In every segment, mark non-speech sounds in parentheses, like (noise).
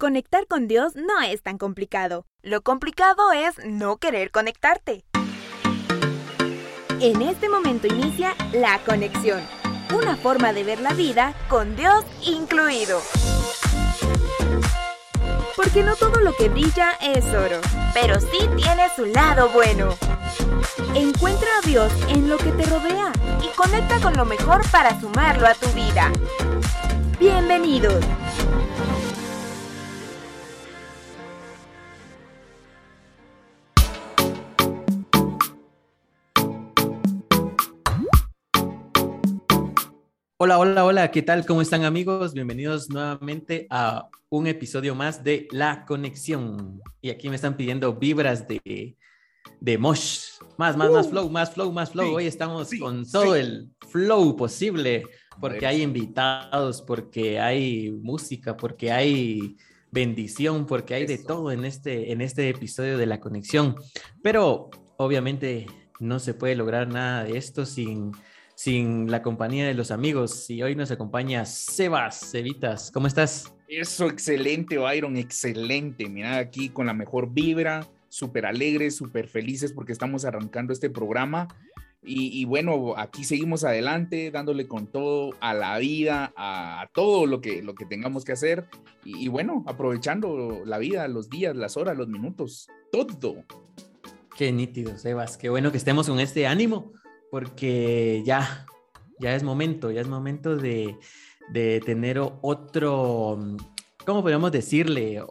Conectar con Dios no es tan complicado. Lo complicado es no querer conectarte. En este momento inicia la conexión, una forma de ver la vida con Dios incluido. Porque no todo lo que brilla es oro, pero sí tiene su lado bueno. Encuentra a Dios en lo que te rodea y conecta con lo mejor para sumarlo a tu vida. Bienvenidos. Hola, hola, hola, ¿qué tal? ¿Cómo están amigos? Bienvenidos nuevamente a un episodio más de La Conexión. Y aquí me están pidiendo vibras de, de Mosh. Más, más, más uh. flow, más flow, más flow. Hoy estamos con todo el flow posible porque hay invitados, porque hay música, porque hay bendición, porque hay de todo en este, en este episodio de La Conexión. Pero obviamente no se puede lograr nada de esto sin sin la compañía de los amigos. Y hoy nos acompaña Sebas, Cevitas. ¿Cómo estás? Eso, excelente, Byron, excelente. Mira, aquí con la mejor vibra, súper alegres, súper felices porque estamos arrancando este programa. Y, bueno, aquí seguimos adelante, dándole con todo a la vida, a, todo lo que, lo que tengamos que hacer. Y, y, bueno, aprovechando la vida, los días, las horas, los minutos, todo. Qué nítido, Sebas. Qué bueno que estemos con este ánimo porque ya, ya es momento, ya es momento de, tener otro, ¿cómo podríamos decirle?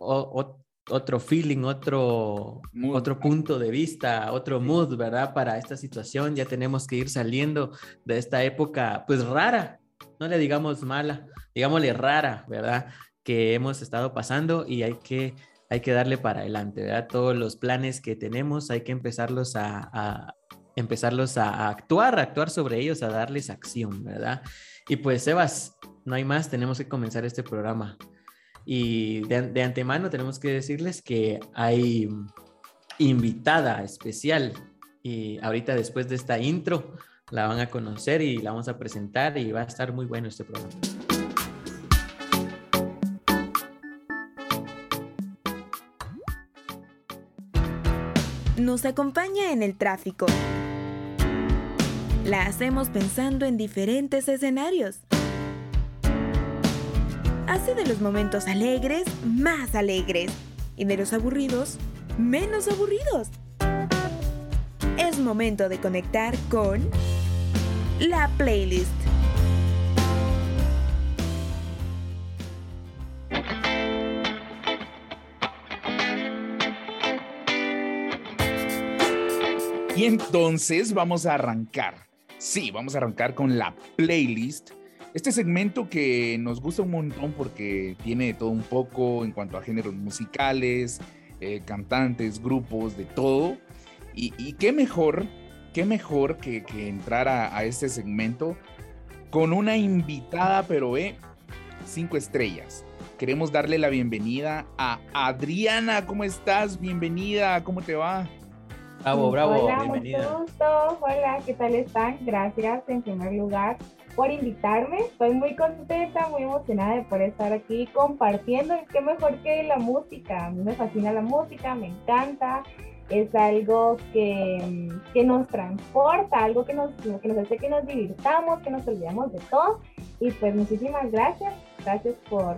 otro feeling, otro, otro punto de vista, otro mood, ¿verdad? Para esta situación, ya tenemos que ir saliendo de esta época, pues rara, no le digamos mala, digámosle rara, ¿verdad? Que hemos estado pasando y hay que, hay que darle para adelante, ¿verdad? Todos los planes que tenemos hay que empezarlos a, empezarlos a, actuar, a actuar sobre ellos, a darles acción, ¿verdad? Y pues, Sebas, no hay más, tenemos que comenzar este programa. Y de, antemano tenemos que decirles que hay invitada especial y ahorita después de esta intro la van a conocer y la vamos a presentar y va a estar muy bueno este programa. Nos acompaña en el tráfico la hacemos pensando en diferentes escenarios. Hace de los momentos alegres más alegres y de los aburridos menos aburridos. Es momento de conectar con la playlist. Y entonces vamos a arrancar Sí, vamos a arrancar con la playlist. Este segmento que nos gusta un montón porque tiene todo un poco en cuanto a géneros musicales, eh, cantantes, grupos, de todo. Y, qué mejor, qué mejor que, entrar a, este segmento con una invitada, pero eh, cinco estrellas. Queremos darle la bienvenida a Adriana. ¿Cómo estás? Bienvenida. ¿Cómo te va? Bravo, bravo, Hola, mucho gusto. Hola, ¿qué tal están? Gracias en primer lugar por invitarme. Estoy muy contenta, muy emocionada de poder estar aquí compartiendo. Qué mejor que la música. A mí me fascina la música, me encanta. Es algo que, que nos transporta, algo que nos, que nos hace que nos divirtamos, que nos olvidamos de todo. Y pues muchísimas gracias. Gracias por,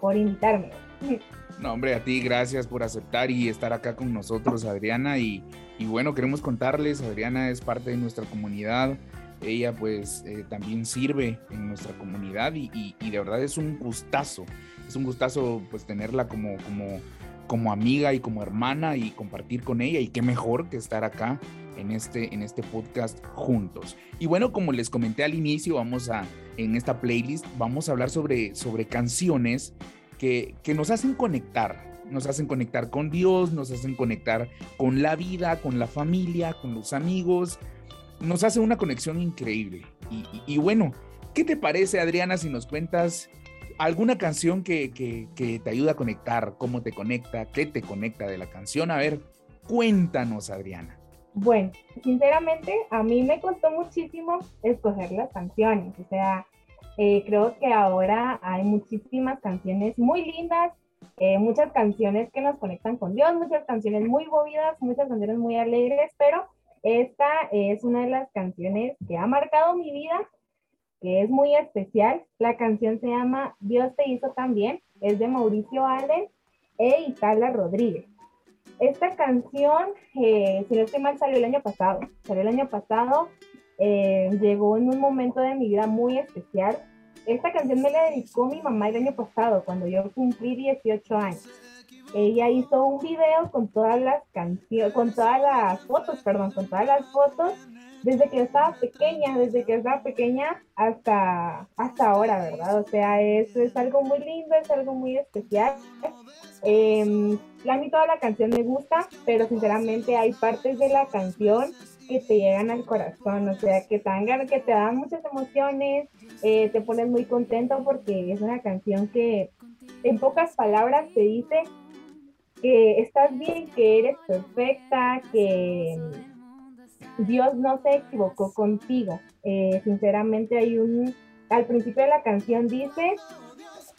por invitarme. (laughs) No, hombre, a ti gracias por aceptar y estar acá con nosotros, Adriana. Y, y bueno, queremos contarles, Adriana es parte de nuestra comunidad. Ella pues eh, también sirve en nuestra comunidad y, y, de verdad es un gustazo. Es un gustazo pues tenerla como, como, como amiga y como hermana y compartir con ella. Y qué mejor que estar acá en este, en este podcast juntos. Y bueno, como les comenté al inicio, vamos a, en esta playlist, vamos a hablar sobre, sobre canciones que, nos hacen conectar, nos hacen conectar con Dios, nos hacen conectar con la vida, con la familia, con los amigos, nos hace una conexión increíble. Y, bueno, ¿qué te parece Adriana si nos cuentas alguna canción que, que, te ayuda a conectar? ¿Cómo te conecta? ¿Qué te conecta de la canción? A ver, cuéntanos Adriana. Bueno, sinceramente a mí me costó muchísimo escoger las canciones, o sea, eh, creo que ahora hay muchísimas canciones muy lindas eh, muchas canciones que nos conectan con Dios, muchas canciones muy movidas, muchas canciones muy alegres, pero esta es una de las canciones que ha marcado mi vida, que es muy especial. La canción se llama Dios te hizo también, es de Mauricio Allen e Itala Rodríguez. Esta canción, eh, si no estoy mal, salió el año pasado. Salió el año pasado, eh, llegó en un momento de mi vida muy especial. Esta canción me la dedicó mi mamá el año pasado, cuando yo cumplí 18 años. Ella hizo un video con todas las canciones, con todas las fotos, perdón, con todas las fotos, desde que estaba pequeña, desde que estaba pequeña hasta, hasta ahora, ¿verdad? O sea, eso es algo muy lindo, es algo muy especial. Eh, a mí toda la canción me gusta, pero sinceramente hay partes de la canción que te llegan al corazón, o sea, que te dan, que te dan muchas emociones, eh, te pones muy contento porque es una canción que en pocas palabras te dice que estás bien, que eres perfecta, que Dios no se equivocó contigo. Eh, sinceramente hay un, al principio de la canción dice,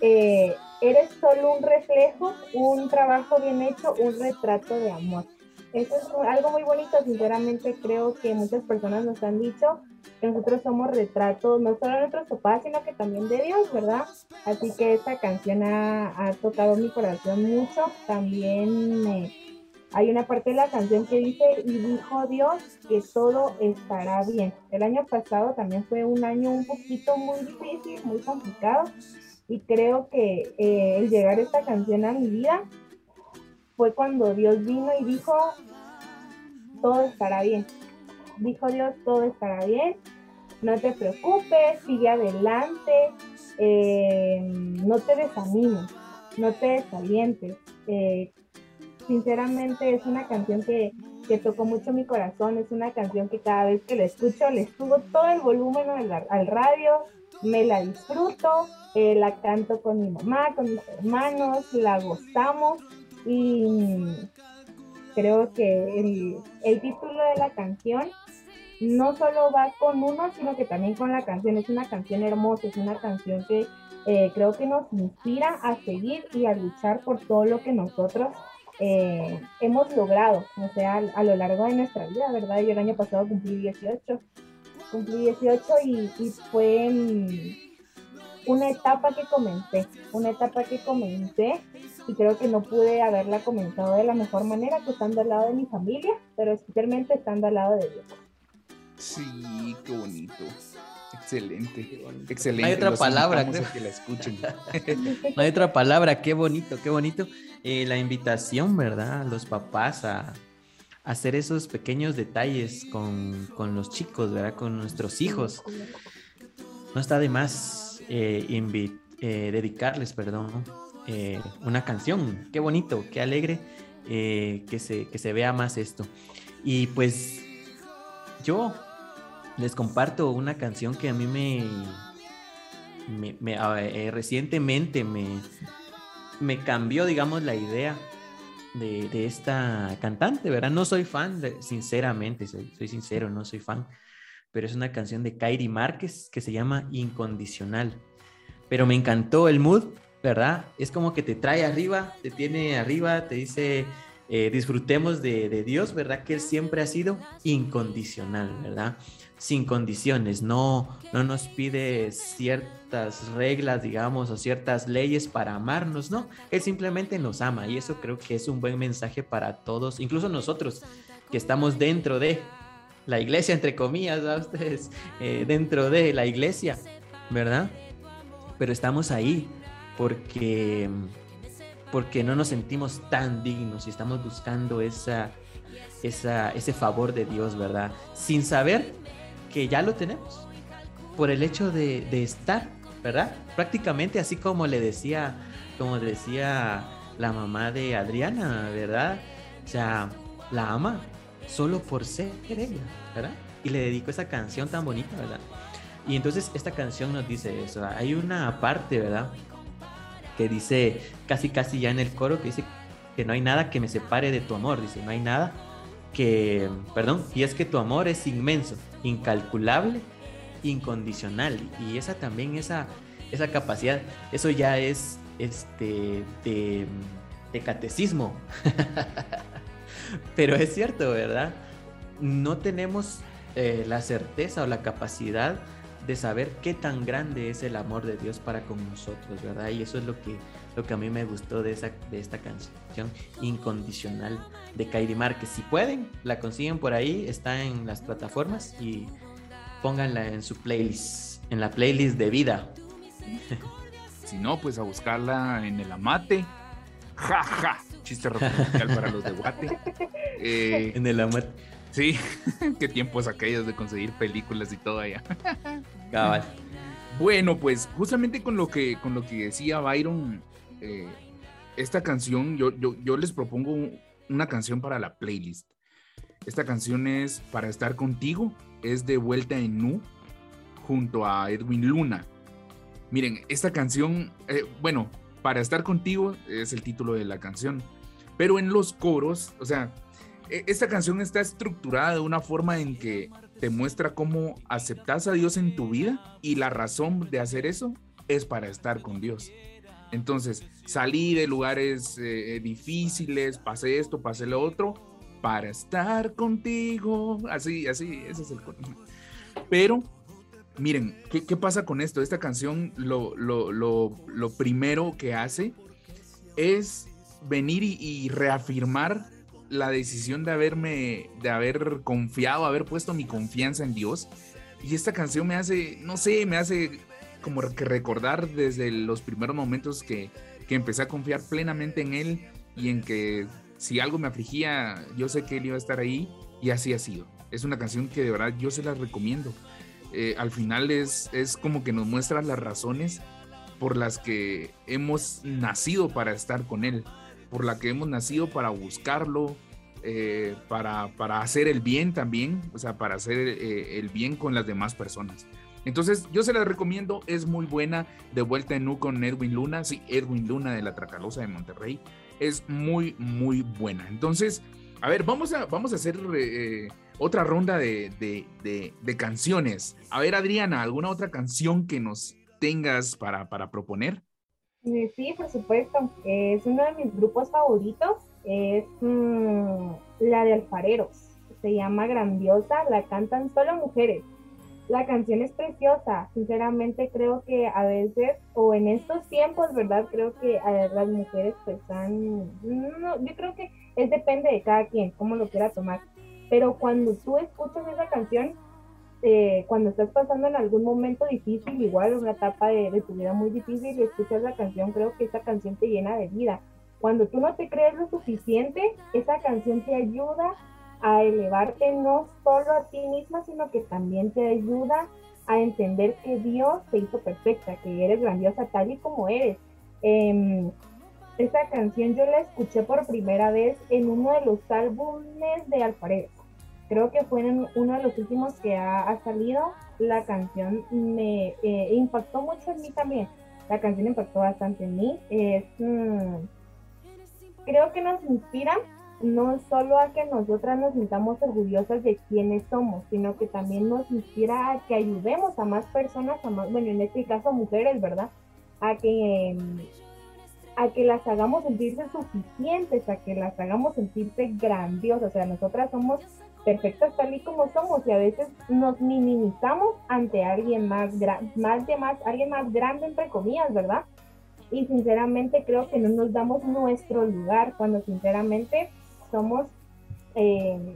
eh, eres solo un reflejo, un trabajo bien hecho, un retrato de amor. Eso es algo muy bonito, sinceramente creo que muchas personas nos han dicho que nosotros somos retratos no solo de nuestros papás, sino que también de Dios, ¿verdad? Así que esta canción ha, tocado mi corazón mucho. También hay una parte de la canción que dice, y dijo Dios que todo estará bien. El año pasado también fue un año un poquito muy difícil, muy complicado, y creo que eh, el llegar esta canción a mi vida fue cuando Dios vino y dijo, todo estará bien. Dijo Dios, todo estará bien. No te preocupes, sigue adelante. Eh, no te desanimes, no te desalientes. Eh, sinceramente es una canción que, que, tocó mucho mi corazón. Es una canción que cada vez que la escucho le subo todo el volumen al radio, me la disfruto eh, la canto con mi mamá, con mis hermanos, la gozamos y creo que el, título de la canción no solo va con uno, sino que también con la canción. Es una canción hermosa, es una canción que eh, creo que nos inspira a seguir y a luchar por todo lo que nosotros eh, hemos logrado, o sea, a, lo largo de nuestra vida, ¿verdad? Yo el año pasado cumplí 18, cumplí 18 y, y fue una etapa que comencé, una etapa que comencé y creo que no pude haberla comenzado de la mejor manera que estando al lado de mi familia, pero especialmente estando al lado de Dios. Sí, qué bonito. Excelente, excelente. No hay otra palabra, que la escuchen. (laughs) no hay otra palabra, qué bonito, qué bonito. Eh, la invitación, ¿verdad? Los papás a, hacer esos pequeños detalles con, con, los chicos, ¿verdad? Con nuestros hijos. No está de más eh, eh, dedicarles, perdón, eh, una canción. Qué bonito, qué alegre que, se, que se vea más esto. Y pues yo les comparto una canción que a mí me, me, recientemente me, me cambió, digamos, la idea de, esta cantante, ¿verdad? No soy fan, sinceramente, soy, soy, sincero, no soy fan pero es una canción de Kairi Márquez que se llama Incondicional. Pero me encantó el mood, ¿verdad? Es como que te trae arriba, te tiene arriba, te dice, eh, disfrutemos de, Dios, ¿verdad? Que Él siempre ha sido incondicional, ¿verdad? Sin condiciones, no, no nos pide ciertas reglas, digamos, o ciertas leyes para amarnos, ¿no? Él simplemente nos ama y eso creo que es un buen mensaje para todos, incluso nosotros que estamos dentro de, la iglesia, entre comillas, a ustedes, eh, dentro de la iglesia, ¿verdad? Pero estamos ahí porque, porque no nos sentimos tan dignos y estamos buscando esa, esa, ese favor de Dios, ¿verdad? Sin saber que ya lo tenemos, por el hecho de, de estar, ¿verdad? Prácticamente así como le decía, como decía la mamá de Adriana, ¿verdad? O sea, la ama, solo por ser ella, ¿verdad? Y le dedico esa canción tan bonita, ¿verdad? Y entonces esta canción nos dice eso. Hay una parte, ¿verdad? Que dice, casi casi ya en el coro, que dice que no hay nada que me separe de tu amor. Dice, no hay nada que, perdón, y es que tu amor es inmenso, incalculable, incondicional. Y esa también, esa, esa capacidad, eso ya es este, de, de catecismo. (laughs) Pero es cierto, ¿verdad? No tenemos eh, la certeza o la capacidad de saber qué tan grande es el amor de Dios para con nosotros, ¿verdad? Y eso es lo que, lo que a mí me gustó de, esa, de esta canción incondicional de Kairi que Si pueden, la consiguen por ahí, está en las plataformas y pónganla en su playlist, en la playlist de vida. (laughs) Si no, pues a buscarla en el amate. Ja, ja. Chiste (laughs) para los de Guate. (laughs) Eh, en el amate. Sí, (laughs) qué tiempos aquellos de conseguir películas y todo allá. (laughs) Bueno, pues justamente con lo que, con lo que decía Byron, eh, esta canción, yo, yo, yo les propongo una canción para la playlist. Esta canción es Para estar contigo, es de vuelta en Nu, junto a Edwin Luna. Miren, esta canción, eh, bueno, Para estar contigo es el título de la canción, pero en los coros, o sea, esta canción está estructurada de una forma en que te muestra cómo aceptas a Dios en tu vida y la razón de hacer eso es para estar con Dios. Entonces, salí de lugares eh, difíciles, pasé esto, pasé lo otro, para estar contigo. Así, así, ese es el Pero, miren, ¿qué, pasa con esto? Esta canción, lo, lo, primero que hace es venir y reafirmar la decisión de haberme, de haber confiado, haber puesto mi confianza en Dios. Y esta canción me hace, no sé, me hace como que recordar desde los primeros momentos que, que empecé a confiar plenamente en Él y en que si algo me afligía, yo sé que Él iba a estar ahí y así ha sido. Es una canción que de verdad yo se la recomiendo. Eh, al final es, es como que nos muestra las razones por las que hemos nacido para estar con Él por la que hemos nacido para buscarlo, eh, para, para, hacer el bien también, o sea, para hacer eh, el bien con las demás personas. Entonces, yo se la recomiendo, es muy buena. De vuelta en Nu con Edwin Luna, sí, Edwin Luna de la Tracalosa de Monterrey, es muy, muy buena. Entonces, a ver, vamos a, vamos a hacer eh, otra ronda de, de, de, canciones. A ver, Adriana, ¿alguna otra canción que nos tengas para, para proponer? Sí, por supuesto. Es uno de mis grupos favoritos. Es mm, la de Alfareros. Se llama Grandiosa. La cantan solo mujeres. La canción es preciosa. Sinceramente creo que a veces, o en estos tiempos, ¿verdad? Creo que a las mujeres pues están... No, yo creo que es depende de cada quien, cómo lo quiera tomar. Pero cuando tú escuchas esa canción, eh, cuando estás pasando en algún momento difícil, igual una etapa de, tu vida muy difícil y escuchas la canción, creo que esa canción te llena de vida. Cuando tú no te crees lo suficiente, esa canción te ayuda a elevarte no solo a ti misma, sino que también te ayuda a entender que Dios te hizo perfecta, que eres grandiosa tal y como eres. Eh, esa canción yo la escuché por primera vez en uno de los álbumes de Alfaredo creo que fue en uno de los últimos que ha, salido. La canción me eh, impactó mucho en mí también. La canción impactó bastante en mí. Es, mm, creo que nos inspira no solo a que nosotras nos sintamos orgullosas de quiénes somos, sino que también nos inspira a que ayudemos a más personas, a más, bueno, en este caso mujeres, ¿verdad? A que, a que las hagamos sentirse suficientes, a que las hagamos sentirse grandiosas. O sea, nosotras somos perfectas tal y como somos y a veces nos minimizamos ante alguien más, más de más, alguien más grande entre comillas, ¿verdad? Y sinceramente creo que no nos damos nuestro lugar cuando sinceramente somos, eh,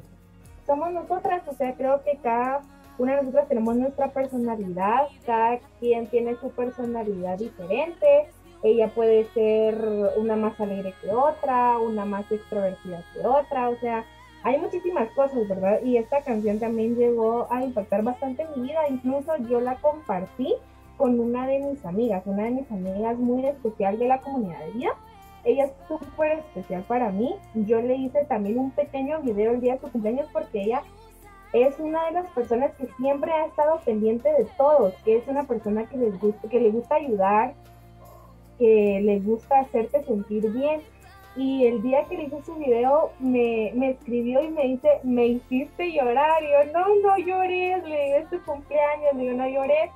somos nosotras, o sea, creo que cada una de nosotras tenemos nuestra personalidad, cada quien tiene su personalidad diferente, ella puede ser una más alegre que otra, una más extrovertida que otra, o sea, hay muchísimas cosas, ¿verdad? Y esta canción también llegó a impactar bastante mi vida, incluso yo la compartí con una de mis amigas, una de mis amigas muy especial de la comunidad de vida. Ella es súper especial para mí. Yo le hice también un pequeño video el día de su cumpleaños porque ella es una de las personas que siempre ha estado pendiente de todos, que es una persona que les gusta, que le gusta ayudar, que le gusta hacerte sentir bien y el día que le hice su video me, escribió y me dice, me hiciste llorar, yo no, no lloré, le digo, es tu cumpleaños, yo no lloré,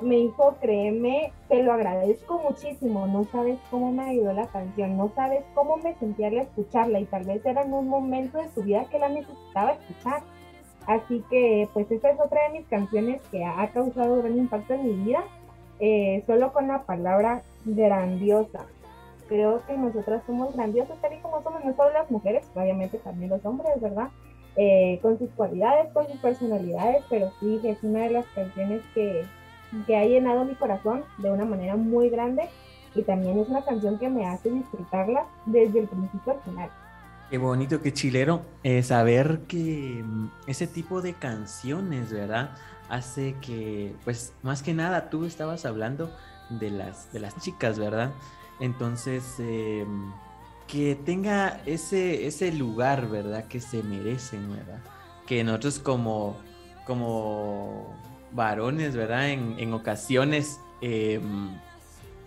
me dijo, créeme, te lo agradezco muchísimo, no sabes cómo me ayudó la canción, no sabes cómo me sentía al escucharla y tal vez era en un momento de su vida que la necesitaba escuchar. Así que pues esa es otra de mis canciones que ha causado gran impacto en mi vida, eh, solo con la palabra grandiosa. Creo que nosotras somos grandiosas tal y como somos, no solo las mujeres, obviamente también los hombres, ¿verdad? Eh, con sus cualidades, con sus personalidades, pero sí es una de las canciones que, que ha llenado mi corazón de una manera muy grande y también es una canción que me hace disfrutarla desde el principio al final. Qué bonito, qué chilero eh, saber que mm, ese tipo de canciones, ¿verdad? Hace que, pues, más que nada, tú estabas hablando de las, de las chicas, ¿verdad? Entonces, em, que tenga ese, ese lugar, ¿verdad? Que se merecen, ¿verdad? Que nosotros como, como varones, ¿verdad? En, ocasiones em,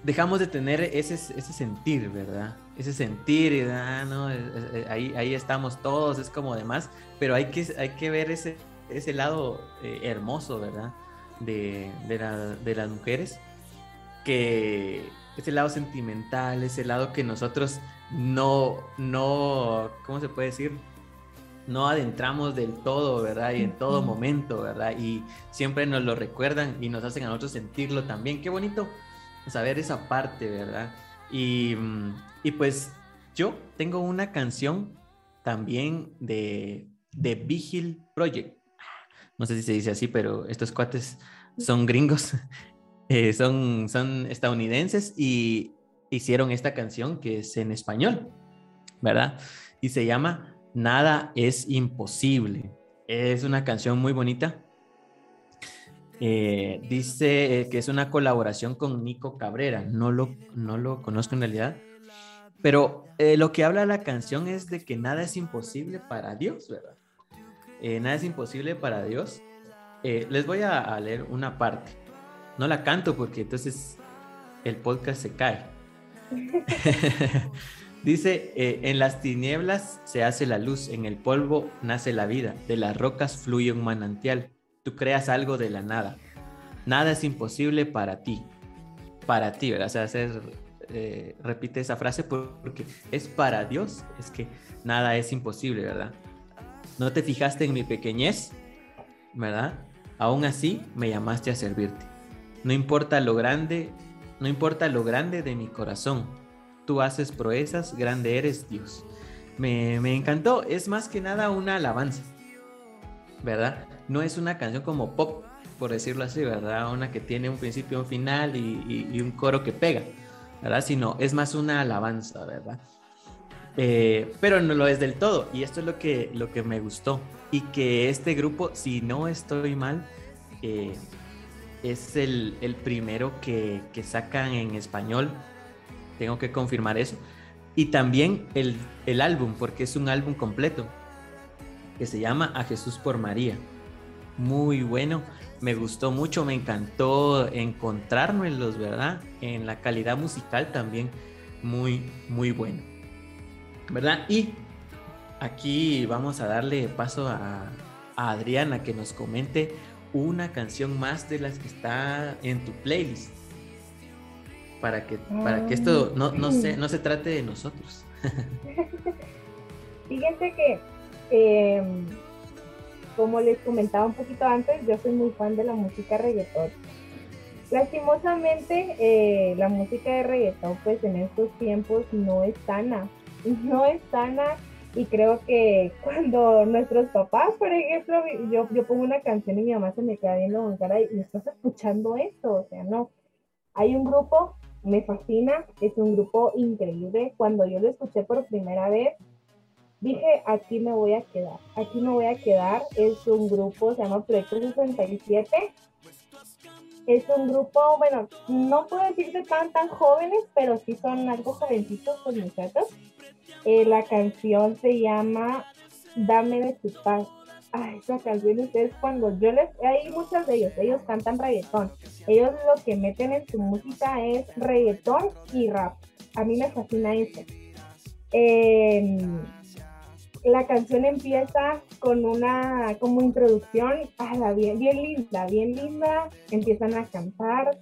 dejamos de tener ese, ese sentir, ¿verdad? Ese sentir, ¿no? Ahí, ahí estamos todos, es como demás, pero hay que, hay que ver ese, ese lado eh, hermoso, ¿verdad? De, de, las mujeres, que ese lado sentimental, ese lado que nosotros no, no, ¿cómo se puede decir? no adentramos del todo, ¿verdad? Y en todo momento, ¿verdad? Y siempre nos lo recuerdan y nos hacen a nosotros sentirlo también. Qué bonito saber esa parte, ¿verdad? Y, y pues yo tengo una canción también de, de Vigil Project. No sé si se dice así, pero estos cuates son gringos, eh, son, son estadounidenses y hicieron esta canción que es en español, ¿verdad? Y se llama Nada es imposible. Es una canción muy bonita. Eh, dice eh, que es una colaboración con Nico Cabrera. No lo, no lo conozco en realidad. Pero lo que habla la canción es de que nada es imposible para Dios, ¿verdad? nada es imposible para Dios. les voy a, a leer una parte. No la canto porque entonces el podcast se cae. (laughs) Dice, eh, en las tinieblas se hace la luz, en el polvo nace la vida, de las rocas fluye un manantial, tú creas algo de la nada. Nada es imposible para ti, para ti, ¿verdad? O sea, hacer, eh, repite esa frase porque es para Dios, es que nada es imposible, ¿verdad? No te fijaste en mi pequeñez, ¿verdad? Aún así me llamaste a servirte. No importa lo grande, no importa lo grande de mi corazón, tú haces proezas, grande eres Dios. Me, encantó, es más que nada una alabanza, ¿verdad? No es una canción como pop, por decirlo así, ¿verdad? Una que tiene un principio, un final y, un coro que pega, ¿verdad? Sino es más una alabanza, ¿verdad? Eh, pero no lo es del todo, y esto es lo que, lo que me gustó. Y que este grupo, si no estoy mal, eh, es el, primero que, que sacan en español tengo que confirmar eso. Y también el, el álbum, porque es un álbum completo, que se llama A Jesús por María. Muy bueno, me gustó mucho, me encantó encontrármelos, ¿verdad? En la calidad musical también muy, muy bueno. ¿Verdad? Y aquí vamos a darle paso a, a Adriana que nos comente una canción más de las que está en tu playlist para que, para que esto no, no, se, no se trate de nosotros. (laughs) Fíjense que, em, como les comentaba un poquito antes, yo soy muy fan de la música reggaetón. Lastimosamente, eh, la música de reggaetón, pues en estos tiempos no es sana, no es sana y creo que cuando nuestros papás, por ejemplo, yo, yo pongo una canción y mi mamá se me queda viendo con cara y estás escuchando esto, o sea, no. Hay un grupo me fascina, es un grupo increíble. Cuando yo lo escuché por primera vez, dije, aquí me voy a quedar, aquí me voy a quedar. Es un grupo, se llama Proyecto 67. Es un grupo, bueno, no puedo decirte tan, tan jóvenes, pero sí son algo jovencitos los muchachos. Eh, la canción se llama Dame de tu paz ay, esa canción es cuando yo les, hay muchos de ellos, ellos cantan reggaetón, ellos lo que meten en su música es reggaetón y rap, a mí me fascina eso. Em, la canción empieza con una como introducción, ah, bien, bien linda, bien linda, empiezan a cantar,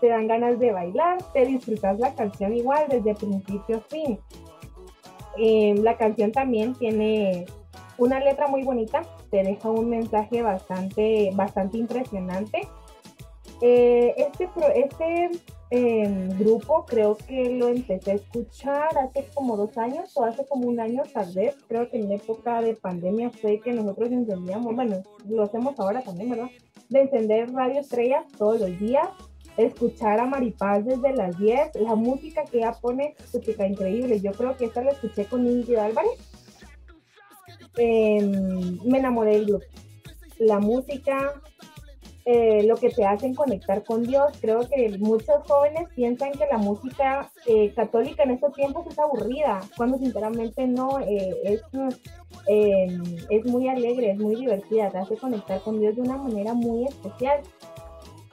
te dan ganas de bailar, te disfrutas la canción igual desde principio a fin. Eh, la canción también tiene una letra muy bonita, te deja un mensaje bastante, bastante impresionante. Eh, este, este em, grupo creo que lo empecé a escuchar hace como dos años o hace como un año tal vez. Creo que en época de pandemia fue que nosotros encendíamos, bueno, lo hacemos ahora también, ¿verdad? De encender Radio Estrella todos los días escuchar a Maripaz desde las 10, la música que ella pone, música increíble. Yo creo que esta la escuché con Ingrid Álvarez. Em, me enamoré del grupo. La música, eh, lo que te hacen conectar con Dios. Creo que muchos jóvenes piensan que la música eh, católica en estos tiempos es aburrida, cuando sinceramente no, eh, es, em, es muy alegre, es muy divertida, te hace conectar con Dios de una manera muy especial.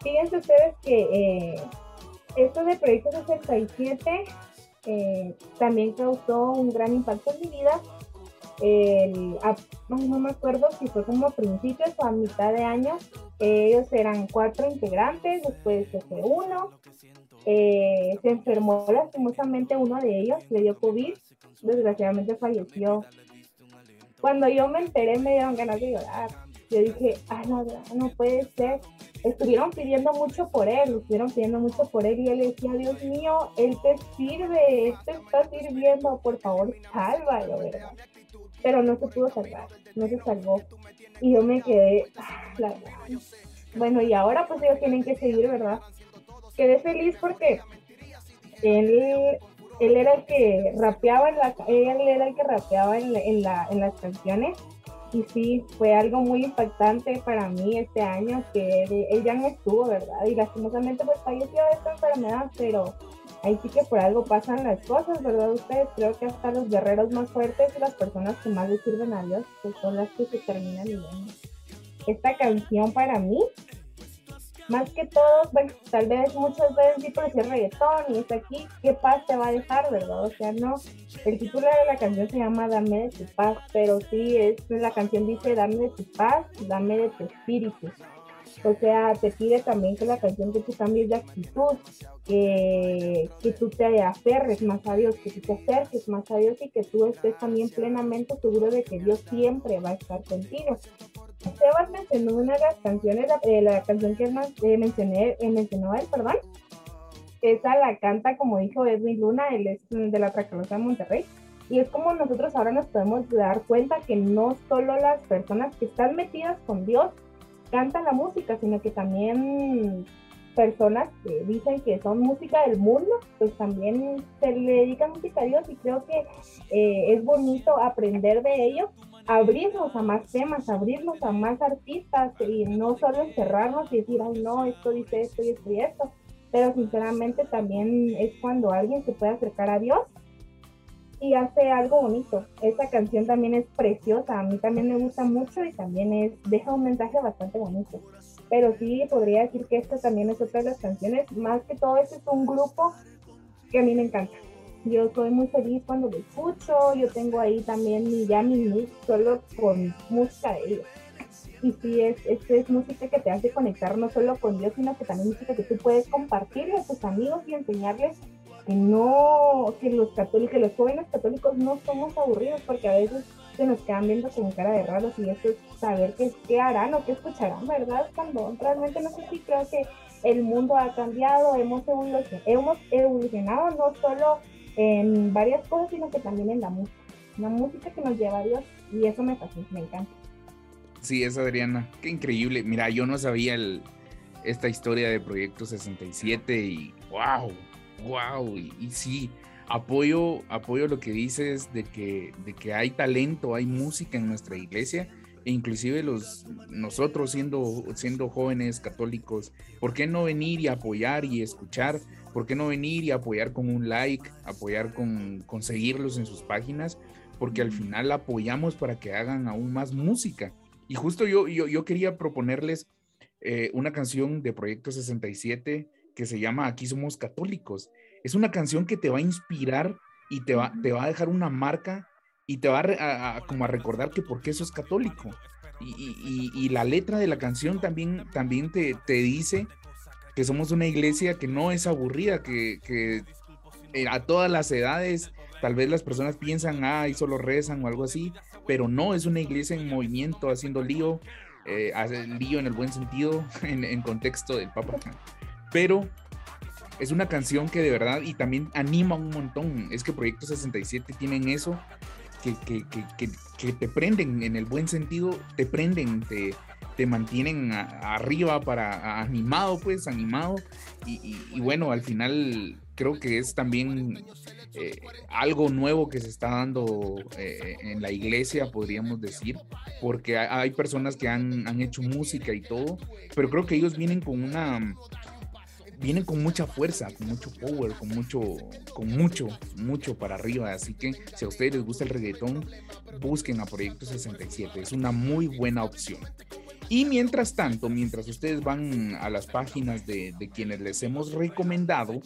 Fíjense ustedes que eh, esto de Proyecto 67 eh, también causó un gran impacto en mi vida. no, me acuerdo si fue como a principios o a mitad de año. ellos eran cuatro integrantes, después se fue uno. Eh, se enfermó lastimosamente uno de ellos, le dio COVID, desgraciadamente falleció. Cuando yo me enteré me dieron ganas de llorar. Yo dije, ah, no, no puede ser estuvieron pidiendo mucho por él, estuvieron pidiendo mucho por él y él decía, Dios mío, él te sirve, él te está sirviendo, por favor, sálvalo, ¿verdad? Pero no se pudo salvar, no se salvó. Y yo me quedé, ah, la Bueno, y ahora pues ellos tienen que seguir, ¿verdad? Quedé feliz porque él, él era el que rapeaba en la, él era el que rapeaba en, la, en las canciones y sí, fue algo muy impactante para mí este año que él, ya no estuvo, ¿verdad? Y lastimosamente pues falleció de esta enfermedad, pero ahí sí que por algo pasan las cosas, ¿verdad? Ustedes creo que hasta los guerreros más fuertes las personas que más le sirven a Dios pues son las que se terminan viviendo. Esta canción para mí más que todo, bueno, tal vez muchas veces sí decir reggaetón y es aquí, ¿qué paz te va a dejar, verdad? O sea, no, el título de la canción se llama Dame de tu paz, pero sí, es, la canción dice Dame de tu paz, dame de tu espíritu. O sea, te pide también que la canción que tú cambies de actitud, que, que tú te aferres más a Dios, que tú te acerques más a Dios y que tú estés también plenamente seguro de que Dios siempre va a estar contigo. Sebas mencionó una de las canciones, eh, la canción que más eh, mencioné, eh, mencionó él, perdón. Esa la canta, como dijo Edwin Luna, él es de la Tracalosa de Monterrey. Y es como nosotros ahora nos podemos dar cuenta que no solo las personas que están metidas con Dios cantan la música, sino que también personas que dicen que son música del mundo, pues también se le dedican música a Dios y creo que es bonito aprender de ellos abrirnos a más temas, abrirnos a más artistas y no solo encerrarnos y decir, ay no, esto dice esto y esto y esto, pero sinceramente también es cuando alguien se puede acercar a Dios y hace algo bonito. Esta canción también es preciosa, a mí también me gusta mucho y también es, deja un mensaje bastante bonito. Pero sí podría decir que esta también es otra de las canciones, más que todo este es un grupo que a mí me encanta. Yo soy muy feliz cuando lo escucho. Yo tengo ahí también mi, ya mi mix solo con música de ellos. Y sí, es, es, música que te hace conectar no solo con Dios, sino que también música que tú puedes compartirle a tus amigos y enseñarles que no, que los católicos, los jóvenes católicos no somos aburridos, porque a veces se nos quedan viendo con cara de raros y eso es saber qué, qué harán o qué escucharán, ¿verdad? Cuando realmente no sé si creo que el mundo ha cambiado, hemos hemos evolucionado no solo en varias cosas, sino que también en la música. Una música que nos lleva a Dios y eso me fascina, me encanta. Sí, es Adriana, qué increíble. Mira, yo no sabía el, esta historia de Proyecto 67 y wow, wow, y, y, sí, apoyo, apoyo lo que dices de que, de que hay talento, hay música en nuestra iglesia e inclusive los nosotros siendo siendo jóvenes católicos, ¿por qué no venir y apoyar y escuchar ¿por qué no venir y apoyar con un like, apoyar con, conseguirlos en sus páginas? Porque al final apoyamos para que hagan aún más música. Y justo yo, yo, yo quería proponerles eh, una canción de Proyecto 67 que se llama Aquí somos católicos. Es una canción que te va a inspirar y te va, te va a dejar una marca y te va a, como a recordar que por qué eso es católico. Y, la letra de la canción también, también te, te, dice que somos una iglesia que no es aburrida, que, que eh, a todas las edades tal vez las personas piensan, ah, y solo rezan o algo así, pero no, es una iglesia en movimiento, haciendo lío, eh, lío en el buen sentido, (laughs) en, en contexto del Papa. Pero es una canción que de verdad y también anima un montón. Es que Proyecto 67 tienen eso que, que, te prenden en el buen sentido, te prenden, te, te mantienen arriba para animado, pues animado. Y, bueno, al final creo que es también eh, algo nuevo que se está dando eh, en la iglesia, podríamos decir, porque hay, personas que han, han hecho música y todo, pero creo que ellos vienen con una vienen con mucha fuerza, con mucho power, con mucho, con mucho, mucho para arriba. Así que si a ustedes les gusta el reggaetón, busquen a Proyecto 67. Es una muy buena opción. Y mientras tanto, mientras ustedes van a las páginas de, quienes les hemos recomendado,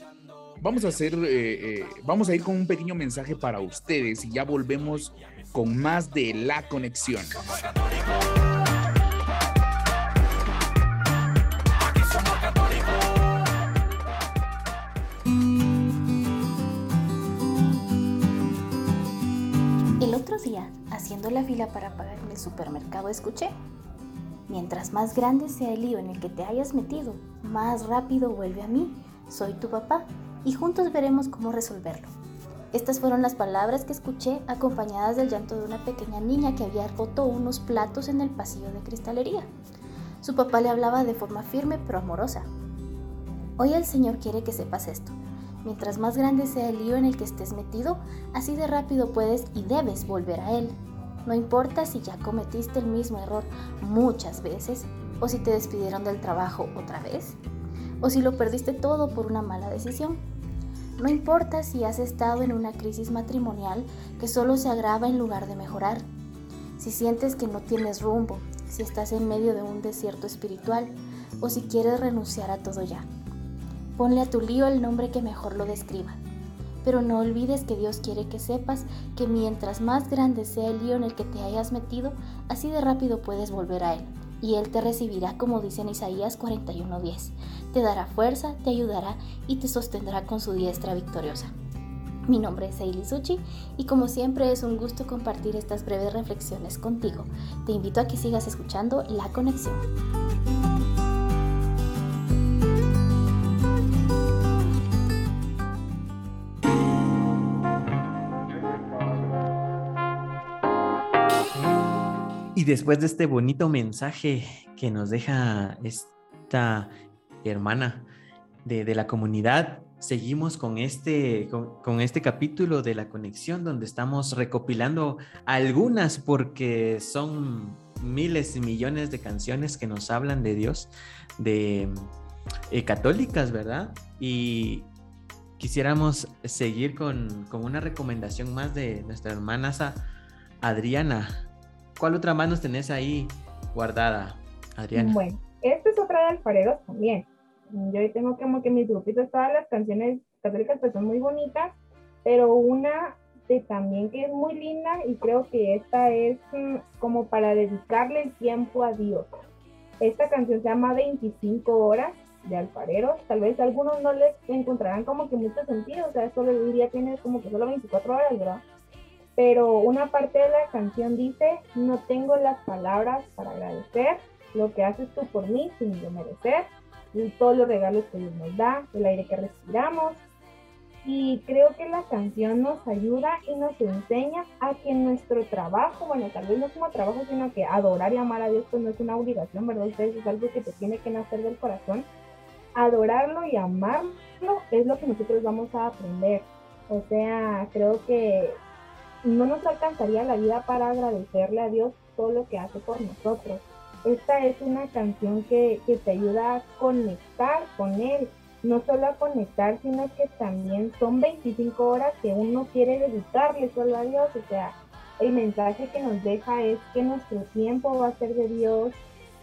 vamos a hacer, eh, eh, vamos a ir con un pequeño mensaje para ustedes y ya volvemos con más de la conexión. Fila para pagar en el supermercado, escuché. Mientras más grande sea el lío en el que te hayas metido, más rápido vuelve a mí. Soy tu papá y juntos veremos cómo resolverlo. Estas fueron las palabras que escuché acompañadas del llanto de una pequeña niña que había roto unos platos en el pasillo de cristalería. Su papá le hablaba de forma firme pero amorosa. Hoy el Señor quiere que sepas esto. Mientras más grande sea el lío en el que estés metido, así de rápido puedes y debes volver a Él. No importa si ya cometiste el mismo error muchas veces, o si te despidieron del trabajo otra vez, o si lo perdiste todo por una mala decisión. No importa si has estado en una crisis matrimonial que solo se agrava en lugar de mejorar, si sientes que no tienes rumbo, si estás en medio de un desierto espiritual, o si quieres renunciar a todo ya. Ponle a tu lío el nombre que mejor lo describa. Pero no olvides que Dios quiere que sepas que mientras más grande sea el lío en el que te hayas metido, así de rápido puedes volver a Él. Y Él te recibirá como dice en Isaías 41:10. Te dará fuerza, te ayudará y te sostendrá con su diestra victoriosa. Mi nombre es Eili Suchi y como siempre es un gusto compartir estas breves reflexiones contigo. Te invito a que sigas escuchando La Conexión. Y después de este bonito mensaje que nos deja esta hermana de, la comunidad, seguimos con este, con, este capítulo de la conexión donde estamos recopilando algunas porque son miles y millones de canciones que nos hablan de Dios, de eh, católicas, ¿verdad? Y quisiéramos seguir con, con, una recomendación más de nuestra hermana Adriana. ¿Cuál otra más tenés ahí guardada, Adriana? Bueno, esta es otra de alfareros también. Yo tengo como que mis grupitos, todas las canciones católicas pues son muy bonitas, pero una de también que es muy linda y creo que esta es mm, como para dedicarle el tiempo a Dios. Esta canción se llama 25 horas de alfareros. Tal vez algunos no les encontrarán como que mucho sentido, o sea, solo el día tiene como que solo 24 horas, ¿verdad? Pero una parte de la canción dice, no tengo las palabras para agradecer lo que haces tú por mí sin yo merecer, y todos los regalos que Dios nos da, el aire que respiramos. Y creo que la canción nos ayuda y nos enseña a que nuestro trabajo, bueno, tal vez no como trabajo, sino que adorar y amar a Dios pues no es una obligación, ¿verdad? Ustedes es algo que te tiene que nacer del corazón. Adorarlo y amarlo es lo que nosotros vamos a aprender. O sea, creo que no nos alcanzaría la vida para agradecerle a Dios todo lo que hace por nosotros. Esta es una canción que, te ayuda a conectar con Él, no solo a conectar, sino que también son 25 horas que uno quiere dedicarle solo a Dios. O sea, el mensaje que nos deja es que nuestro tiempo va a ser de Dios,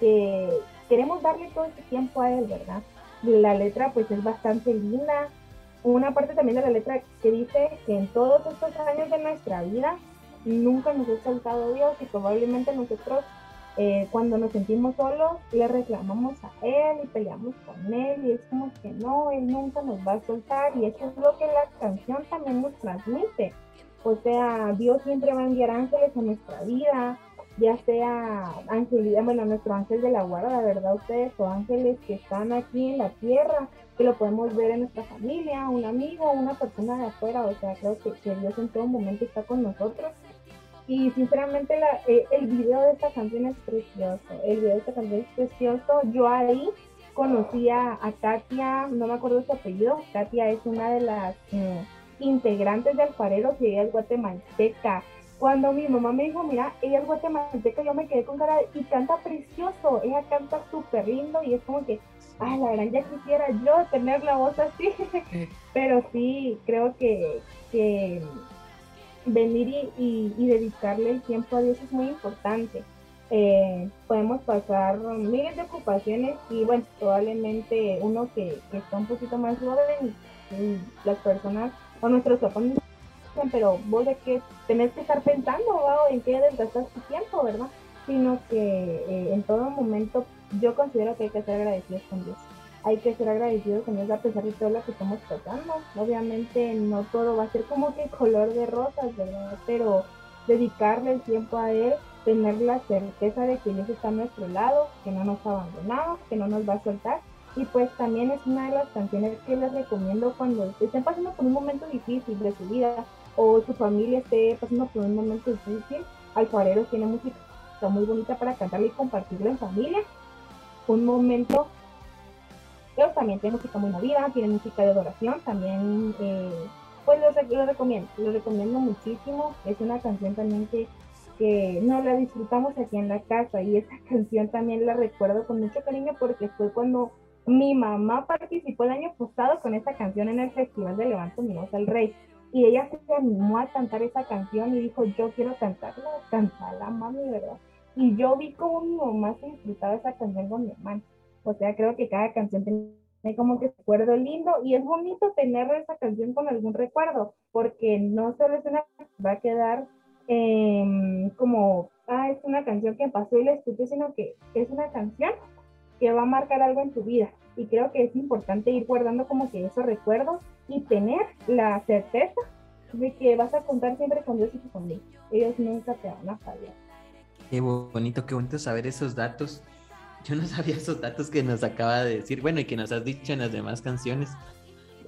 que queremos darle todo ese tiempo a Él, ¿verdad? La letra pues es bastante linda, una parte también de la letra que dice que en todos estos años de nuestra vida nunca nos ha soltado Dios y probablemente nosotros eh, cuando nos sentimos solos le reclamamos a Él y peleamos con Él y es como que no, Él nunca nos va a soltar y eso es lo que la canción también nos transmite. O sea, Dios siempre va a enviar ángeles a nuestra vida, ya sea ángeles, bueno, nuestro ángel de la guarda, ¿verdad? Ustedes o ángeles que están aquí en la tierra, que lo podemos ver en nuestra familia, un amigo, una persona de afuera, o sea, creo que, que Dios en todo momento está con nosotros. Y sinceramente la, eh, el video de esta canción es precioso, el video de esta canción es precioso. Yo ahí conocí a, Katia, no me acuerdo su apellido, Katia es una de las eh, integrantes de Alfareros y ella es guatemalteca. Cuando mi mamá me dijo, mira, ella es guatemalteca, yo me quedé con cara y canta precioso, ella canta súper lindo y es como que, ah, la verdad ya quisiera yo tener la voz así, (laughs) pero sí, creo que, que venir y, dedicarle el tiempo a Dios es muy importante. Eh, podemos pasar miles de ocupaciones y bueno, probablemente uno que, está un poquito más joven, y las personas o nuestros papás pero vos de que tenés que estar pensando en qué desgastas tu tiempo, ¿verdad? Sino que eh, en todo momento yo considero que hay que ser agradecidos con Dios. Hay que ser agradecidos con Dios a pesar de todo lo que estamos pasando. Obviamente no todo va a ser como que color de rosas, ¿verdad? Pero dedicarle el tiempo a Él, tener la certeza de que Dios está a nuestro lado, que no nos ha abandonado, que no nos va a soltar y pues también es una de las canciones que les recomiendo cuando estén pasando por un momento difícil de su vida o su familia esté pasando por un momento difícil, Alfareros tiene música muy bonita para cantarla y compartirla en familia. Un momento, pero también tiene música muy movida, tiene música de adoración, también, eh, pues lo, recomiendo, lo recomiendo muchísimo. Es una canción también que, que no la disfrutamos aquí en la casa y esa (laughs) canción también la recuerdo con mucho cariño porque fue cuando mi mamá participó el año pasado con esta canción en el Festival de Levanto Mi Voz al Rey y ella se animó a cantar esa canción y dijo, yo quiero cantarla, cantarla, mami, ¿verdad? Y yo vi como mi mamá se disfrutaba esa canción con mi hermano. O sea, creo que cada canción tiene como que recuerdo lindo y es bonito tener esa canción con algún recuerdo, porque no solo es una que va a quedar em, como, ah, es una canción que pasó y la escuché, sino que es una canción que va a marcar algo en tu vida. Y creo que es importante ir guardando como que esos recuerdos y tener la certeza de que vas a contar siempre con Dios y tu familia. Ellos nunca te van a fallar. Qué bonito, qué bonito saber esos datos. Yo no (laughs) sabía esos datos que nos acaba de decir, bueno, y que nos has dicho en las demás canciones,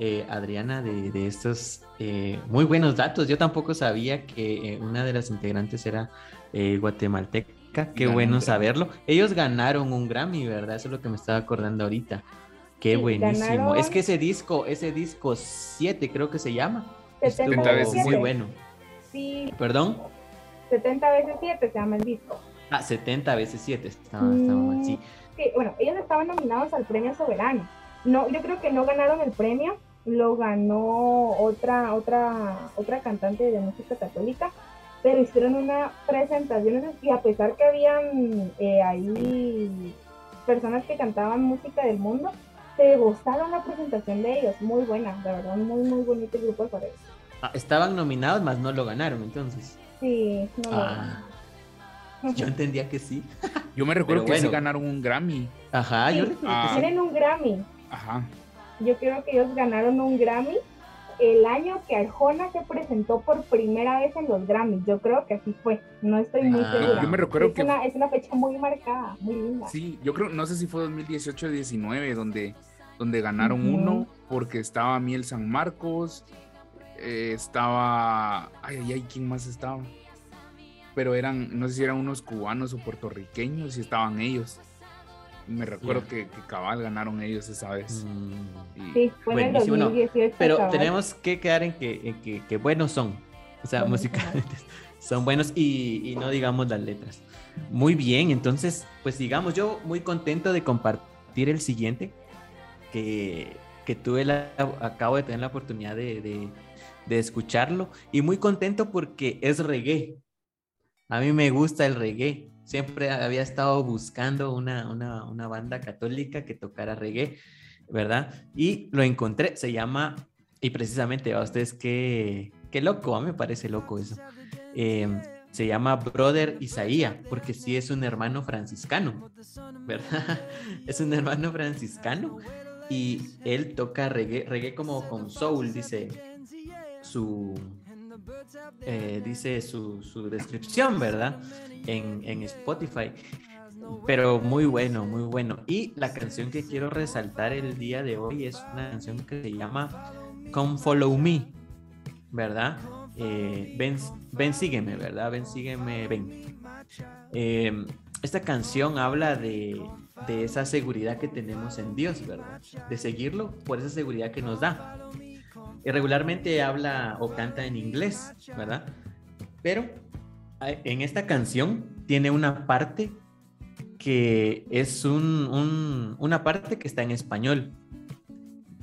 eh, Adriana, de, estos eh, muy buenos datos. Yo tampoco sabía que eh, una de las integrantes era guatemalteca. Qué bueno saberlo. Ellos ganaron un Grammy, ¿verdad? Eso es lo que me estaba acordando ahorita. Qué buenísimo. Es que ese disco, ese disco 7 creo que se llama. 70 veces muy bueno. Sí. ¿Perdón? 70 veces 7 se llama el disco. Ah, 70 veces 7. Estaba, mm, sí. bueno, ellos estaban nominados al premio Soberano. No, yo creo que no ganaron el premio, lo ganó otra, otra, otra cantante de música católica, pero hicieron una presentación y a pesar que habían eh, ahí personas que cantaban música del mundo, se gozaron la presentación de ellos, muy buena, la verdad, muy, muy bonito el grupo de Corea. Ah, estaban nominados, más no lo ganaron, entonces. Sí, no ah, (laughs) Yo entendía que sí. Yo me recuerdo que sí ganaron un Grammy. Ajá, yo recuerdo que sí. Tienen un Grammy. Ajá. Yo creo que ellos ganaron un Grammy el año que Arjona se presentó por primera vez en los Grammys. Yo creo que así fue. No estoy muy ah, segura. Yo me recuerdo es que. Una, es una fecha muy marcada, muy linda. Sí, yo creo, no sé si fue 2018 o 19, donde donde ganaron uno porque estaba Miel San Marcos, eh, estaba, ay, ay, ay, ¿quién más estaba? Pero eran, no sé si eran unos cubanos o puertorriqueños y estaban ellos. Me recuerdo que, cabal ganaron ellos esa vez. Mm. Sí, fue en 2018. pero tenemos que quedar en que, que, buenos son. O sea, musicalmente (laughs) son buenos y, y no digamos las letras. Muy bien, entonces, pues digamos, yo muy contento de compartir el siguiente, que, que tuve la, acabo de tener la oportunidad de, de, escucharlo y muy contento porque es reggae. A mí me gusta el reggae. Siempre había estado buscando una, una, una banda católica que tocara reggae, ¿verdad? Y lo encontré, se llama, y precisamente a ustedes qué, qué loco, a mí me parece loco eso. Em, se llama Brother Isaía, porque sí es un hermano franciscano, ¿verdad? (laughs) Es un hermano franciscano y él toca reggae, reggae como con soul, dice su, eh, dice su, su, descripción, ¿verdad? En, en, Spotify. Pero muy bueno, muy bueno. Y la canción que quiero resaltar el día de hoy es una canción que se llama Come Follow Me, ¿verdad? Eh, ven, ven, sígueme, ¿verdad? Ven, sígueme, ven. Eh, esta canción habla de, de, esa seguridad que tenemos en Dios, ¿verdad? De seguirlo por esa seguridad que nos da. Regularmente habla o canta en inglés, ¿verdad? Pero en esta canción tiene una parte que es un, un, una parte que está en español,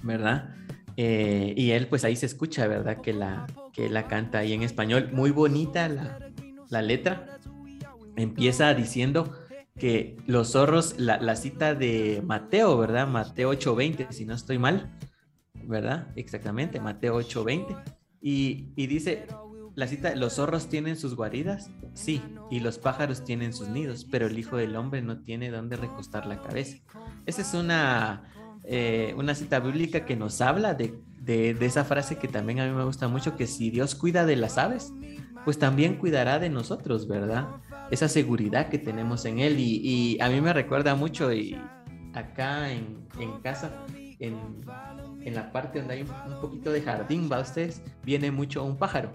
¿verdad? Eh, y él pues ahí se escucha, ¿verdad? Que la, que la canta ahí en español. Muy bonita la, la letra. Empieza diciendo que los zorros, la, la, cita de Mateo, ¿verdad? Mateo 8:20, si no estoy mal, ¿verdad? Exactamente, Mateo 8:20. Y, y dice, la cita, los zorros tienen sus guaridas, sí, y los pájaros tienen sus nidos, pero el Hijo del Hombre no tiene dónde recostar la cabeza. Esa es una eh, una cita bíblica que nos habla de, esa frase que también a mí me gusta mucho, que si Dios cuida de las aves, pues también cuidará de nosotros, ¿verdad? Esa seguridad que tenemos en Él. Y, a mí me recuerda mucho, y acá en, casa, en, la parte donde hay un, poquito de jardín, ¿va ustedes? Viene mucho un pájaro.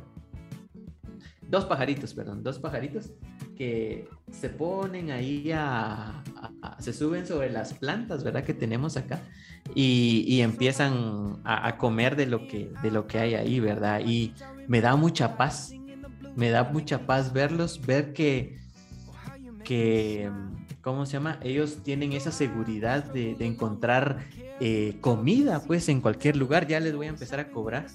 Dos pajaritos, perdón, dos pajaritos que se ponen ahí a, se suben sobre las plantas, ¿verdad? Que tenemos acá y, empiezan a, comer de lo, que, de lo que hay ahí, ¿verdad? Y me da mucha paz, me da mucha paz verlos, ver que, que ¿cómo se llama? Ellos tienen esa seguridad de, encontrar eh, comida, pues en cualquier lugar, ya les voy a empezar a cobrar,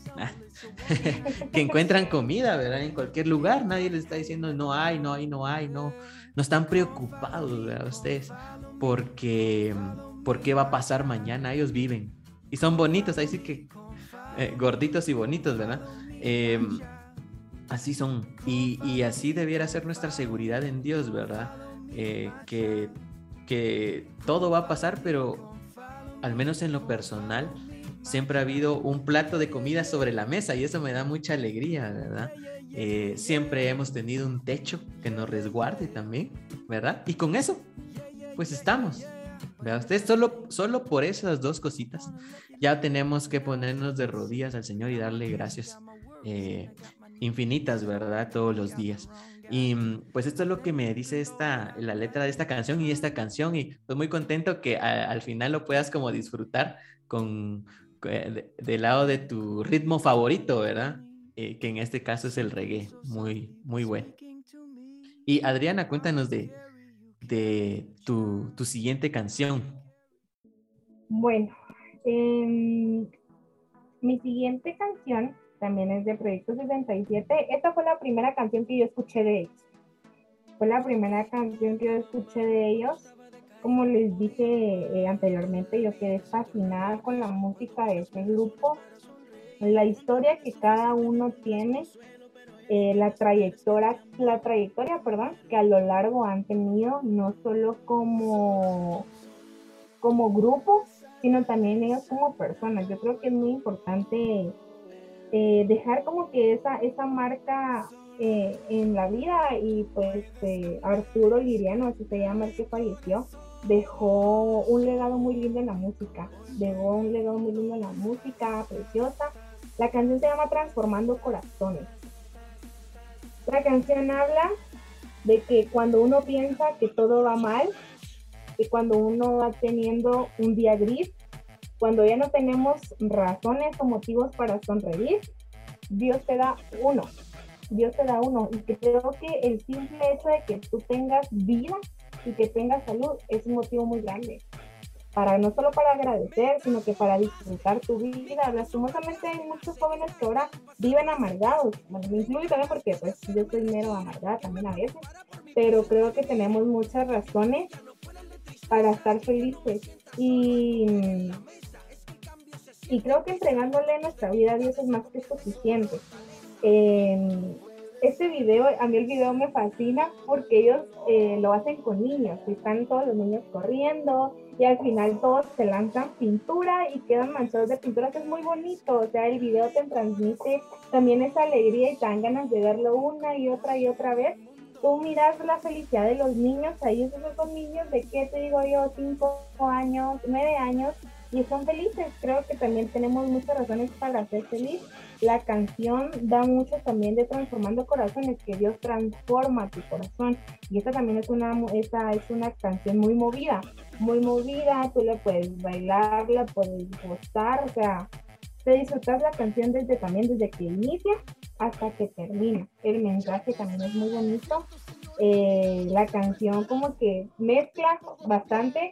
(laughs) que encuentran comida, ¿verdad? En cualquier lugar, nadie les está diciendo no hay, no hay, no hay, no, no están preocupados, ¿verdad? Ustedes, porque, porque va a pasar mañana, ellos viven y son bonitos, ahí sí que eh, gorditos y bonitos, ¿verdad? Em, así son, y, y así debiera ser nuestra seguridad en Dios, ¿verdad? Eh, que, que todo va a pasar, pero al menos en lo personal, siempre ha habido un plato de comida sobre la mesa y eso me da mucha alegría, ¿verdad? Eh, siempre hemos tenido un techo que nos resguarde también, ¿verdad? Y con eso, pues estamos. ¿verdad? Ustedes solo, solo por esas dos cositas ya tenemos que ponernos de rodillas al Señor y darle gracias eh, infinitas, ¿verdad? Todos los días. Y pues esto es lo que me dice esta, la letra de esta canción y esta canción. Y estoy muy contento que al final lo puedas como disfrutar con, del lado de tu ritmo favorito, ¿verdad? Eh, que en este caso es el reggae. Muy, muy bueno. Y Adriana, cuéntanos de, de tu, tu siguiente canción. Bueno, em, mi siguiente canción también es de Proyecto 67. Esta fue la primera canción que yo escuché de ellos. Fue la primera canción que yo escuché de ellos. Como les dije eh, anteriormente, yo quedé fascinada con la música de este grupo, la historia que cada uno tiene, eh, la trayectoria, la trayectoria, perdón, que a lo largo han tenido, no solo como, como grupo, sino también ellos como personas. Yo creo que es muy importante eh, dejar como que esa, esa marca eh, en la vida y pues eh, Arturo Liriano, así se llama el que falleció, dejó un legado muy lindo en la música, dejó un legado muy lindo en la música, preciosa. La canción se llama Transformando Corazones. La canción habla de que cuando uno piensa que todo va mal, que cuando uno va teniendo un día gris, cuando ya no tenemos razones o motivos para sonreír, Dios te da uno. Dios te da uno. Y creo que el simple hecho de que tú tengas vida y que tengas salud es un motivo muy grande. Para, no solo para agradecer, sino que para disfrutar tu vida. Lastimosamente hay muchos jóvenes que ahora viven amargados. Bueno, me incluyo también porque pues yo soy mero amargada también a veces. Pero creo que tenemos muchas razones para estar felices. Y y creo que entregándole nuestra vida a Dios es más que suficiente. Em, este video, a mí el video me fascina porque ellos eh, lo hacen con niños, están todos los niños corriendo y al final todos se lanzan pintura y quedan manchados de pintura, que es muy bonito, o sea, el video te transmite también esa alegría y te dan ganas de verlo una y otra y otra vez. Tú miras la felicidad de los niños, ahí esos son niños de, ¿qué te digo yo? Cinco años, nueve años, y son felices. Creo que también tenemos muchas razones para ser feliz. La canción da mucho también de transformando corazones, que Dios transforma tu corazón. Y esta también es una, esta es una canción muy movida, muy movida, tú la puedes bailar, la puedes gozar, o sea, te disfrutas la canción desde también desde que inicia hasta que termina. El mensaje también es muy bonito. Eh, la canción como que mezcla bastante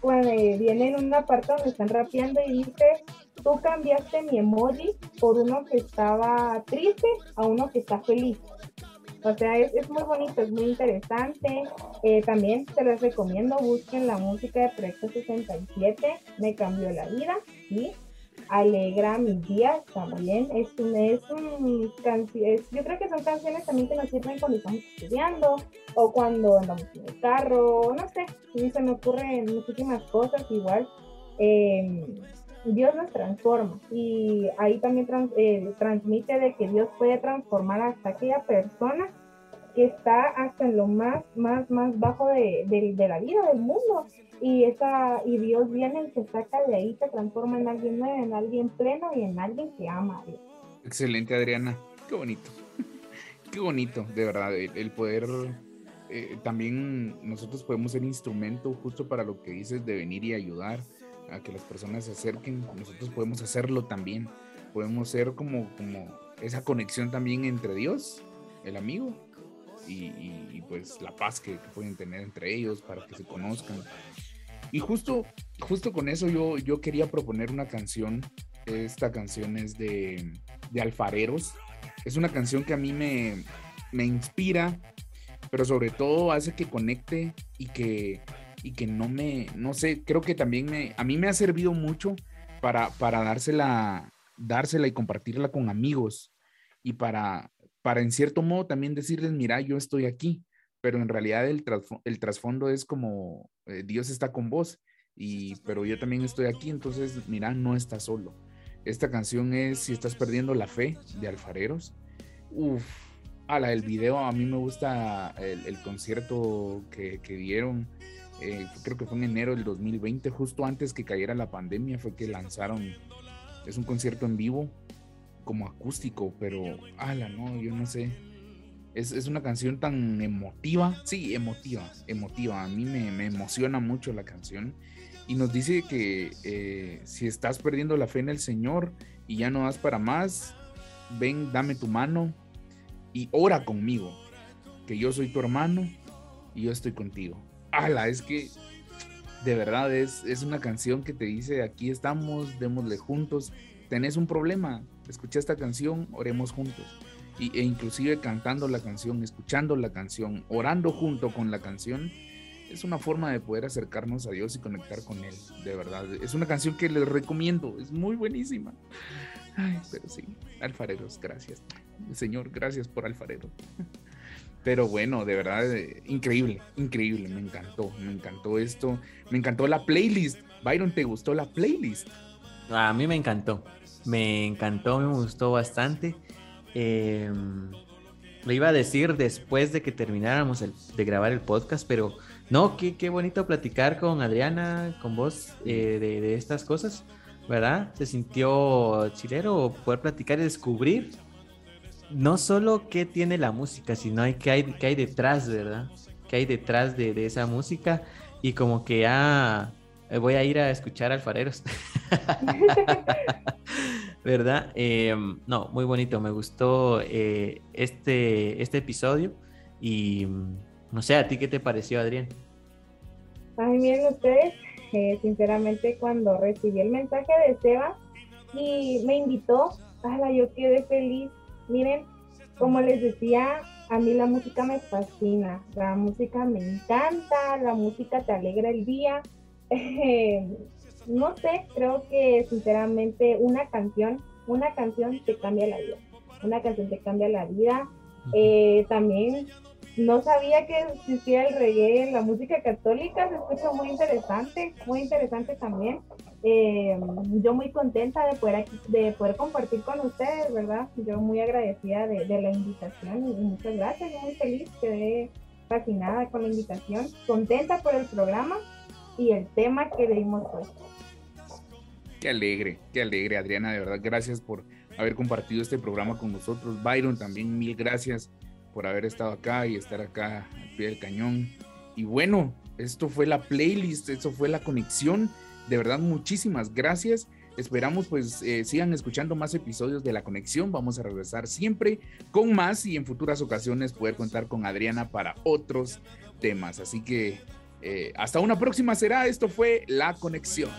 cuando viene en una parte donde están rapeando y dice, tú cambiaste mi emoji por uno que estaba triste a uno que está feliz. O sea, es, muy bonito, es muy interesante. Eh, también se les recomiendo, busquen la música de Proyecto 67, me cambió la vida, y alegra mis días también. Es es un yo creo que son canciones también que nos sirven cuando estamos estudiando o cuando andamos en el carro, no sé, y se me ocurren muchísimas cosas igual. Em, Dios nos transforma y ahí también eh, transmite de que Dios puede transformar hasta aquella persona que está hasta en lo más, más, más bajo de, de la vida, del mundo y, esa, y Dios viene y se saca de ahí, se transforma en alguien nuevo, en alguien pleno y en alguien que ama a Dios. Excelente, Adriana. Qué bonito. (laughs) Qué bonito, de verdad, el, poder... Eh, también nosotros podemos ser instrumento justo para lo que dices de venir y ayudar a que las personas se acerquen. Nosotros podemos hacerlo también. Podemos ser como, como esa conexión también entre Dios, el amigo, y, pues la paz que, pueden tener entre ellos para que se conozcan. Y justo, justo con eso yo, yo quería proponer una canción. Esta canción es de, de Alfareros. Es una canción que a mí me, me inspira, pero sobre todo hace que conecte y que, y que no me, no sé, creo que también me, a mí me ha servido mucho para, para dársela, dársela y compartirla con amigos y para, para en cierto modo también decirles, mira, yo estoy aquí pero en realidad el, el trasfondo es como eh, Dios está con vos, y, pero yo también estoy aquí, entonces mira, no estás solo. Esta canción es Si estás perdiendo la fe de Alfareros. Uf, a la del video, a mí me gusta el, concierto que, que dieron, eh, creo que fue en enero del 2020, justo antes que cayera la pandemia, fue que lanzaron, es un concierto en vivo, como acústico, pero, ala, no, yo no sé, es, una canción tan emotiva, sí, emotiva, emotiva. A mí me, emociona mucho la canción. Y nos dice que eh, si estás perdiendo la fe en el Señor y ya no das para más, ven, dame tu mano y ora conmigo, que yo soy tu hermano y yo estoy contigo. ¡Hala! Es que de verdad es, es una canción que te dice, aquí estamos, démosle juntos. Tenés un problema, escucha esta canción, oremos juntos e inclusive cantando la canción, escuchando la canción, orando junto con la canción, es una forma de poder acercarnos a Dios y conectar con Él, de verdad. Es una canción que les recomiendo, es muy buenísima. Ay, pero sí, alfareros, gracias. Señor, gracias por alfarero. Pero bueno, de verdad, eh, increíble, increíble, me encantó, me encantó esto, me encantó la playlist. Byron, ¿te gustó la playlist? A mí me encantó, me encantó, me gustó bastante. Eh, lo iba a decir después de que termináramos de grabar el podcast, pero no, qué, qué bonito platicar con Adriana, con vos, eh, de, estas cosas, ¿verdad? Se sintió chilero poder platicar y descubrir no solo qué tiene la música, sino qué hay, qué hay detrás, ¿verdad? ¿Qué hay detrás de, de esa música? Y como que ah, voy a ir a escuchar alfareros. (laughs) ¿verdad? Eh, no, muy bonito, me gustó eh, este, este episodio y no sé, ¿a ti qué te pareció, Adrián? Ay, miren ustedes, eh, sinceramente cuando recibí el mensaje de Seba y me invitó, la yo quedé feliz. Miren, como les decía, a mí la música me fascina, la música me encanta, la música te alegra el día. (laughs) no sé, creo que sinceramente una canción, una canción te cambia la vida. Una canción te cambia la vida. Eh, también no sabía que existía el reggae, la música católica, se escucha muy interesante, muy interesante también. Eh, yo muy contenta de poder, de poder compartir con ustedes, ¿verdad? Yo muy agradecida de, la invitación y muchas gracias, muy feliz, quedé fascinada con la invitación, contenta por el programa y el tema que dimos hoy. Qué alegre, qué alegre, Adriana, de verdad, gracias por haber compartido este programa con nosotros. Byron, también mil gracias por haber estado acá y estar acá al pie del cañón. Y bueno, esto fue la playlist, esto fue la conexión. De verdad, muchísimas gracias. Esperamos pues eh, sigan escuchando más episodios de La Conexión. Vamos a regresar siempre con más y en futuras ocasiones poder contar con Adriana para otros temas. Así que eh, hasta una próxima será. Esto fue La Conexión.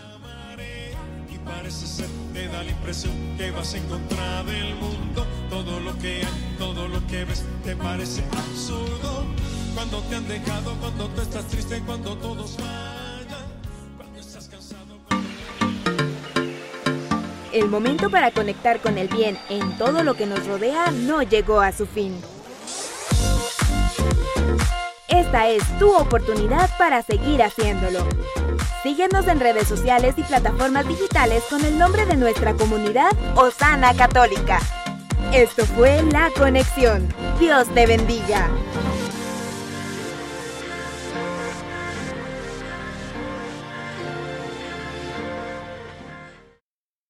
Parece ser, te da la impresión que vas en contra del mundo. Todo lo que hay, todo lo que ves, te parece absurdo. Cuando te han dejado, cuando tú estás triste, cuando todos fallan, cuando estás cansado. El momento para conectar con el bien en todo lo que nos rodea no llegó a su fin. Esta es tu oportunidad para seguir haciéndolo. Síguenos en redes sociales y plataformas digitales con el nombre de nuestra comunidad Osana Católica. Esto fue La Conexión. Dios te bendiga.